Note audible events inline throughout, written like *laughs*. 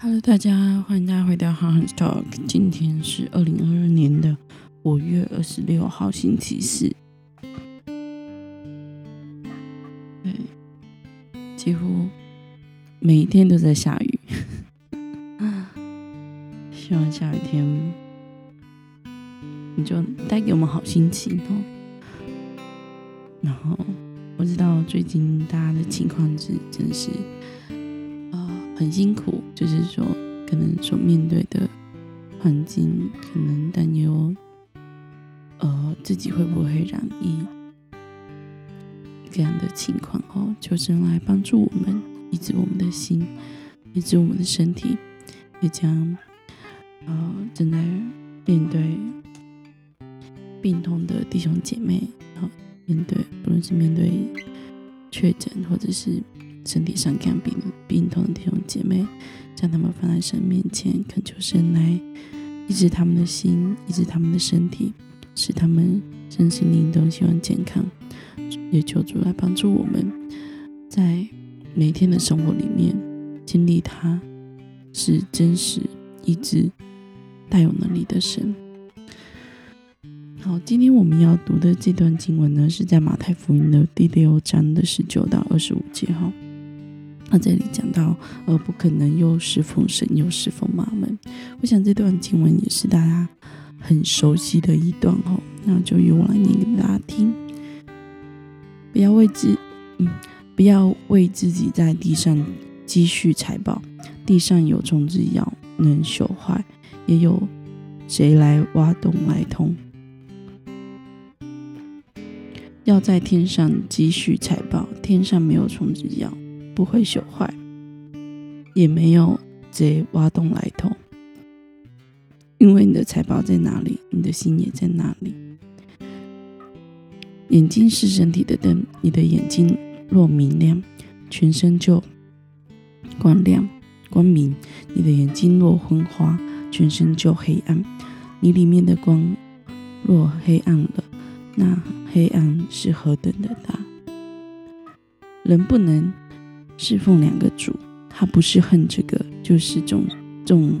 Hello，大家欢迎大家回到 h a n Talk。今天是二零二二年的五月二十六号，星期四。对，几乎每一天都在下雨。*laughs* 希望下雨天你就带给我们好心情哦。然后我知道最近大家的情况是真是。很辛苦，就是说，可能所面对的环境，可能担忧，呃，自己会不会染疫这样的情况哦，求神来帮助我们，医治我们的心，医治我们的身体，也将呃正在面对病痛的弟兄姐妹，然后面对不论是面对确诊或者是。身体上看病病痛的弟兄姐妹，将他们放在神面前，恳求神来医治他们的心，医治他们的身体，使他们身心灵都希望健康。也求主来帮助我们，在每天的生活里面经历他是真实、医治、带有能力的神。好，今天我们要读的这段经文呢，是在马太福音的第六章的十九到二十五节。哈。那这里讲到，呃，不可能又侍奉神又侍奉马门。我想这段经文也是大家很熟悉的一段哦，那就由我来念给大家听。不要为自，嗯，不要为自己在地上积蓄财宝，地上有虫子咬，能朽坏；也有谁来挖洞来通。要在天上积蓄财宝，天上没有虫子咬。不会朽坏，也没有贼挖洞来偷，因为你的财宝在哪里，你的心也在哪里。眼睛是身体的灯，你的眼睛若明亮，全身就光亮光明；你的眼睛若昏花，全身就黑暗。你里面的光若黑暗了，那黑暗是何等的大？人不能。侍奉两个主，他不是恨这个，就是重重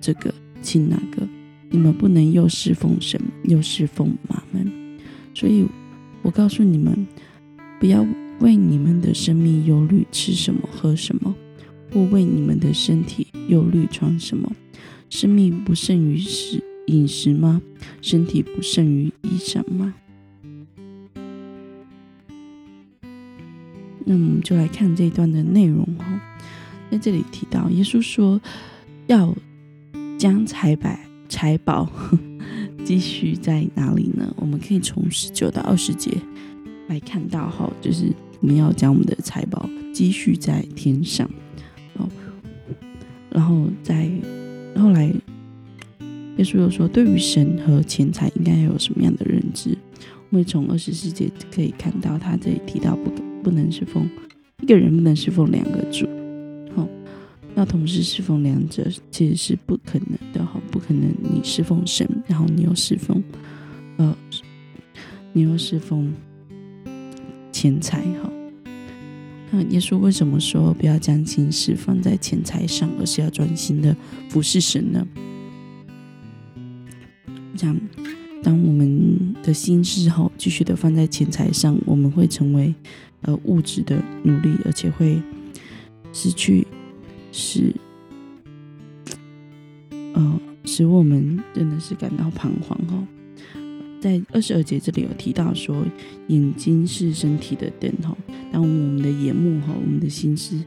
这个轻那个。你们不能又侍奉神，又侍奉马门。所以我告诉你们，不要为你们的生命忧虑，吃什么喝什么；或为你们的身体忧虑，穿什么。生命不胜于食饮食吗？身体不胜于衣裳吗？那我们就来看这一段的内容哦。在这里提到，耶稣说要将财宝财宝 *laughs* 积蓄在哪里呢？我们可以从十九到二十节来看到哈，就是我们要将我们的财宝积蓄在天上哦。然后在后来，耶稣又说，对于神和钱财应该有什么样的认知？我们从二十四节可以看到，他这里提到不。不能侍奉一个人，不能侍奉两个主，好，要同时侍奉两者其实是不可能的，哈，不可能你侍奉神，然后你又侍奉，呃，你又侍奉钱财，哈。那耶稣为什么说不要将心事放在钱财上，而是要专心的服侍神呢？这样，当我们的心事后继续的放在钱财上，我们会成为。呃，物质的努力，而且会失去，使，呃，使我们真的是感到彷徨哦。在二十二节这里有提到说，眼睛是身体的灯哈。当我们的眼目哈，我们的心思，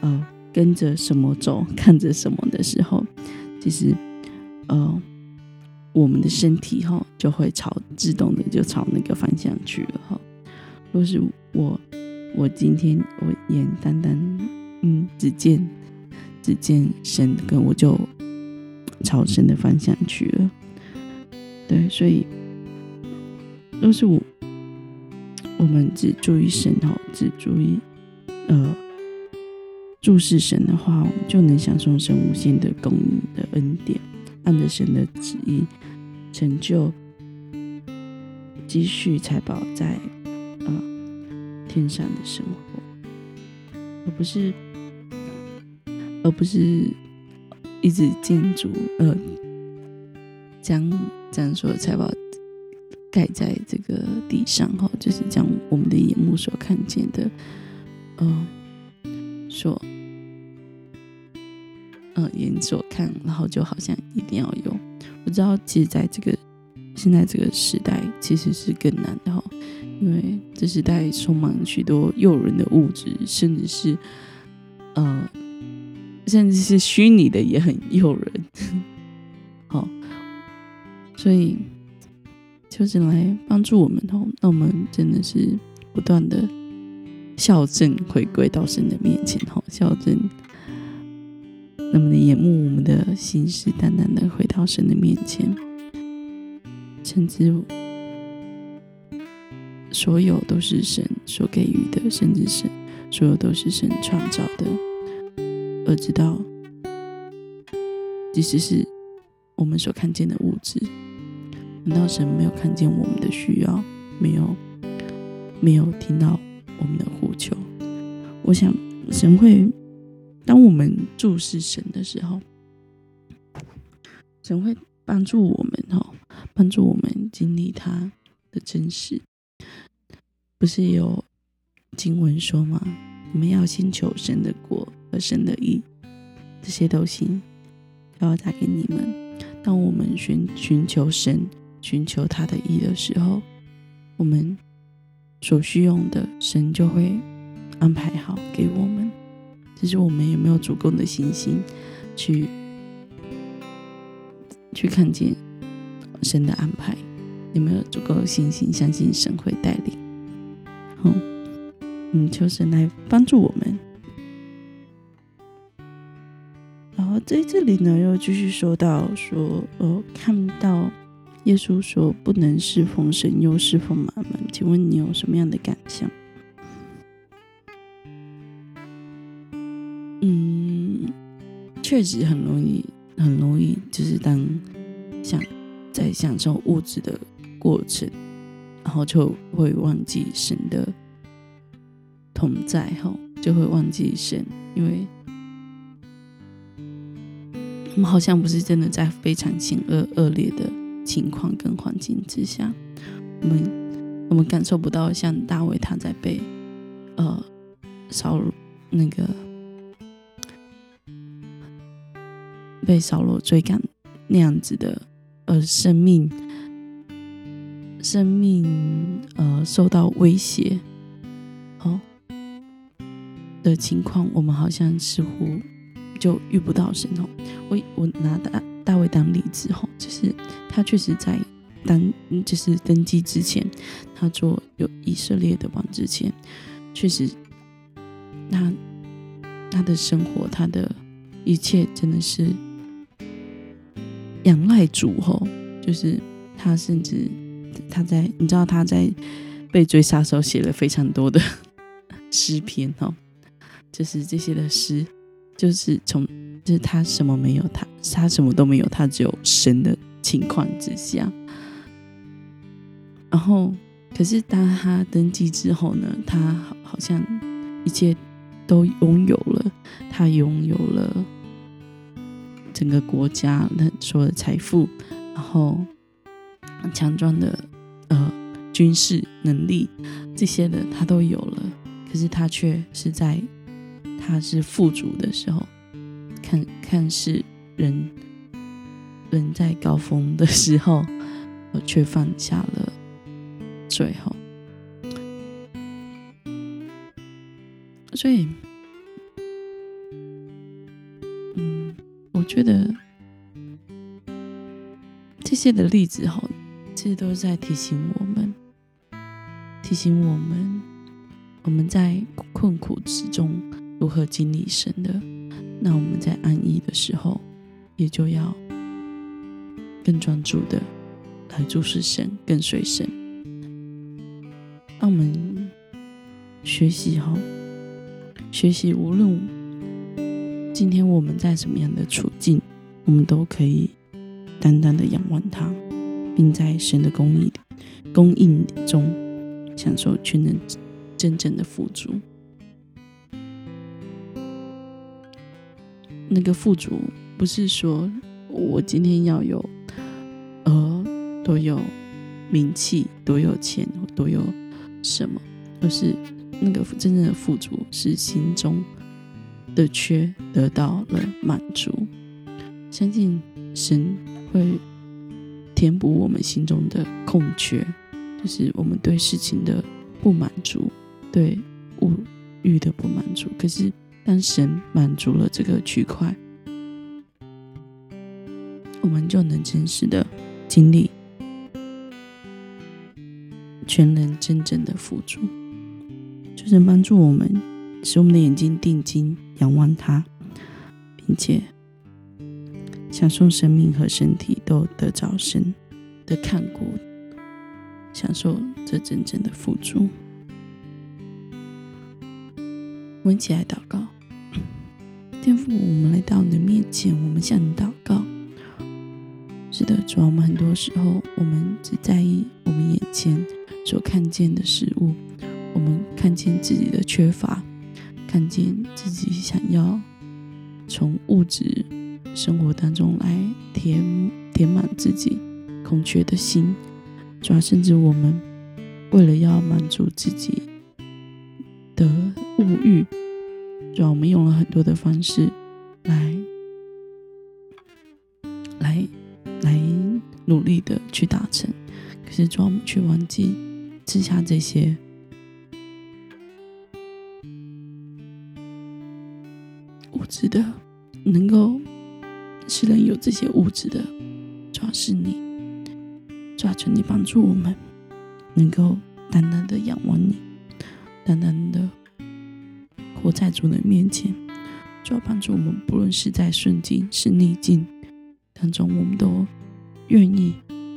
呃，跟着什么走，看着什么的时候，其实，呃，我们的身体哈就会朝自动的就朝那个方向去了哈。若是我，我今天我眼单单，嗯，只见只见神，跟我就朝神的方向去了。对，所以若是我，我们只注意神哦，只注意呃注视神的话，我们就能享受神无限的供应的恩典，按着神的旨意成就积蓄财宝在呃。天上的生活，而不是而不是一直建筑呃将这样说才把盖在这个地上哈，就是将我们的眼目所看见的，嗯，所嗯眼所看，然后就好像一定要有。我知道，其实在这个现在这个时代，其实是更难的哈，因为这时代充满许多诱人的物质，甚至是呃，甚至是虚拟的也很诱人。好，所以求神来帮助我们哦，那我们真的是不断的校正，回归到神的面前哈，校正。那么的眼目，我们的心是淡淡的回到神的面前，甚至所有都是神所给予的，甚至是所有都是神创造的，而知道，即使是我们所看见的物质，难道神没有看见我们的需要，没有没有听到我们的呼求？我想神会。当我们注视神的时候，神会帮助我们哦，帮助我们经历他的真实。不是有经文说吗？我们要先求神的国和神的义，这些都行，要打给你们。当我们寻寻求神、寻求他的意的时候，我们所需用的神就会安排好给我们。只是我们有没有足够的信心去去看见神的安排？有没有足够的信心相信神会带领？嗯，求神来帮助我们。然后在这里呢，又继续说到说，呃，看到耶稣说不能侍奉神又侍奉马门，请问你有什么样的感想？嗯，确实很容易，很容易，就是当想在享受物质的过程，然后就会忘记神的同在，哈，就会忘记神，因为我们好像不是真的在非常险恶恶劣的情况跟环境之下，我们我们感受不到像大卫他在被呃扫那个。被扫罗追赶那样子的，呃，生命，生命，呃，受到威胁，哦的情况，我们好像似乎就遇不到神哦。我我拿大大卫当例子吼，就是他确实在当就是登基之前，他做有以色列的王之前，确实他他的生活，他的一切真的是。仰赖主吼，就是他，甚至他在你知道他在被追杀时候写了非常多的 *laughs* 诗篇哦，就是这些的诗，就是从就是他什么没有，他他什么都没有，他只有神的情况之下，然后可是当他登基之后呢，他好好像一切都拥有了，他拥有了。整个国家的所有的财富，然后强壮的呃军事能力，这些的他都有了。可是他却是在他是富足的时候，看看似人人在高峰的时候，我却放下了最后，所以。我觉得这些的例子哈，这都在提醒我们，提醒我们，我们在困苦之中如何经历神的。那我们在安逸的时候，也就要更专注的来注视神，跟随神。让我们学习哈，学习无论。今天我们在什么样的处境，我们都可以淡淡的仰望他，并在神的供应供应中享受全能真正的富足。那个富足不是说我今天要有呃多有名气、多有钱、多有什么，而是那个真正的富足是心中的缺得到了满足。相信神会填补我们心中的空缺，就是我们对事情的不满足，对物欲的不满足。可是当神满足了这个区块，我们就能真实的经历全能真正的富足，就是帮助我们使我们的眼睛定睛仰望他，并且。享受生命和身体都得着神的看顾，享受这真正的付出。我们起来祷告，天父，我们来到你的面前，我们向你祷告。是的，主，我们很多时候，我们只在意我们眼前所看见的事物，我们看见自己的缺乏，看见自己想要从物质。生活当中来填填满自己空缺的心，主要甚至我们为了要满足自己的物欲，主要我们用了很多的方式来来来努力的去达成，可是主要我们却忘记之下这些物质的能够。是人有这些物质的，主要是你，抓住你帮助我们，能够单单的仰望你，单单的活在主的面前，主要帮助我们，不论是在顺境是逆境当中，我们都愿意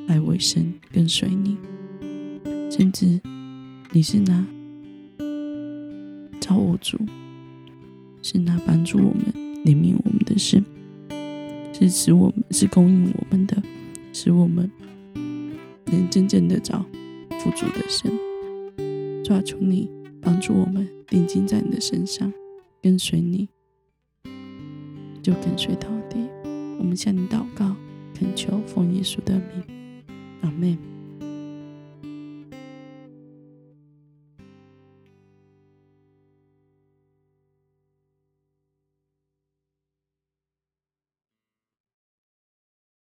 来为神跟随你，甚至你是那造物主，是那帮助我们怜悯我们的神。支持我们是供应我们的，使我们能真正的找富足的神。抓住你，帮助我们定睛在你的身上，跟随你，就跟随到底。我们向你祷告，恳求奉耶稣的名，阿门。